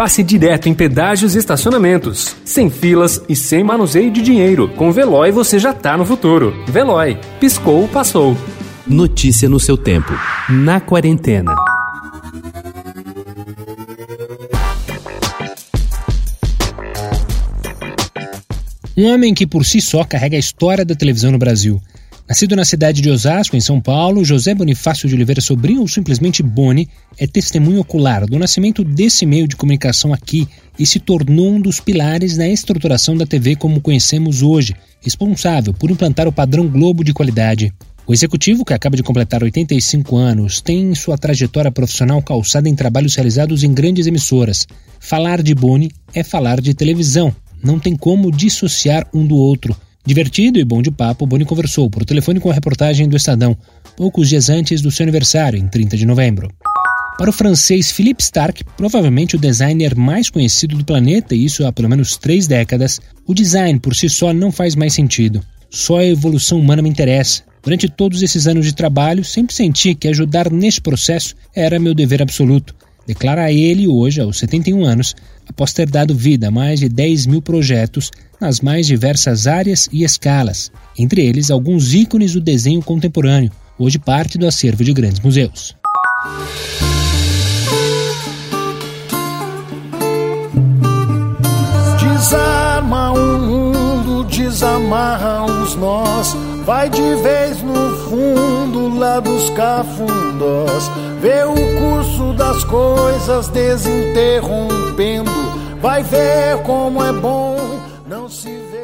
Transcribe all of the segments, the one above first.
passe direto em pedágios e estacionamentos. Sem filas e sem manuseio de dinheiro. Com Veloy você já tá no futuro. Veloy. Piscou, passou. Notícia no seu tempo. Na quarentena. Um homem que por si só carrega a história da televisão no Brasil. Nascido na cidade de Osasco, em São Paulo, José Bonifácio de Oliveira Sobrinho, ou simplesmente Boni, é testemunho ocular do nascimento desse meio de comunicação aqui e se tornou um dos pilares na estruturação da TV como conhecemos hoje, responsável por implantar o padrão Globo de qualidade. O executivo, que acaba de completar 85 anos, tem sua trajetória profissional calçada em trabalhos realizados em grandes emissoras. Falar de Boni é falar de televisão, não tem como dissociar um do outro. Divertido e bom de papo, Boni conversou por telefone com a reportagem do Estadão, poucos dias antes do seu aniversário, em 30 de novembro. Para o francês Philippe Stark, provavelmente o designer mais conhecido do planeta, e isso há pelo menos três décadas, o design por si só não faz mais sentido. Só a evolução humana me interessa. Durante todos esses anos de trabalho, sempre senti que ajudar neste processo era meu dever absoluto. Declara ele hoje, aos 71 anos, após ter dado vida a mais de 10 mil projetos nas mais diversas áreas e escalas, entre eles alguns ícones do desenho contemporâneo, hoje parte do acervo de grandes museus. Desamarra os nós, vai de vez no fundo lá dos cafundós, vê o curso das coisas desinterrompendo, vai ver como é bom não se vê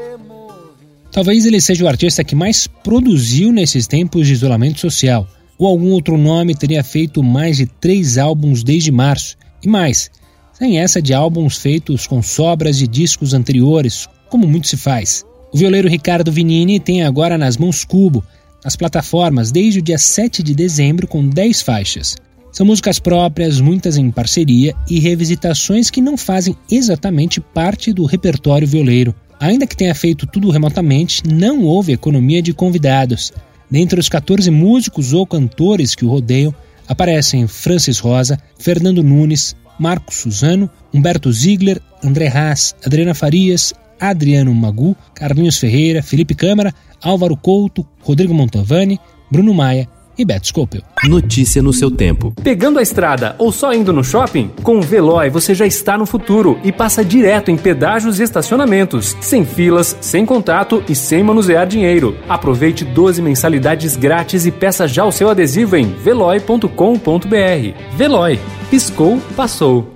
Talvez ele seja o artista que mais produziu nesses tempos de isolamento social. Ou algum outro nome teria feito mais de três álbuns desde março. E mais, sem essa de álbuns feitos com sobras de discos anteriores, como muito se faz. O violeiro Ricardo Vinini tem agora nas mãos Cubo, nas plataformas desde o dia 7 de dezembro, com 10 faixas. São músicas próprias, muitas em parceria e revisitações que não fazem exatamente parte do repertório violeiro. Ainda que tenha feito tudo remotamente, não houve economia de convidados. Dentre os 14 músicos ou cantores que o rodeiam, aparecem Francis Rosa, Fernando Nunes, Marco Suzano, Humberto Ziegler, André Haas, Adriana Farias, Adriano Magu, Carlinhos Ferreira, Felipe Câmara, Álvaro Couto, Rodrigo Montovani, Bruno Maia e Beto Scopel. Notícia no seu tempo. Pegando a estrada ou só indo no shopping? Com o Veloy você já está no futuro e passa direto em pedágios e estacionamentos, sem filas, sem contato e sem manusear dinheiro. Aproveite 12 mensalidades grátis e peça já o seu adesivo em veloy.com.br. Veloy. Piscou, passou.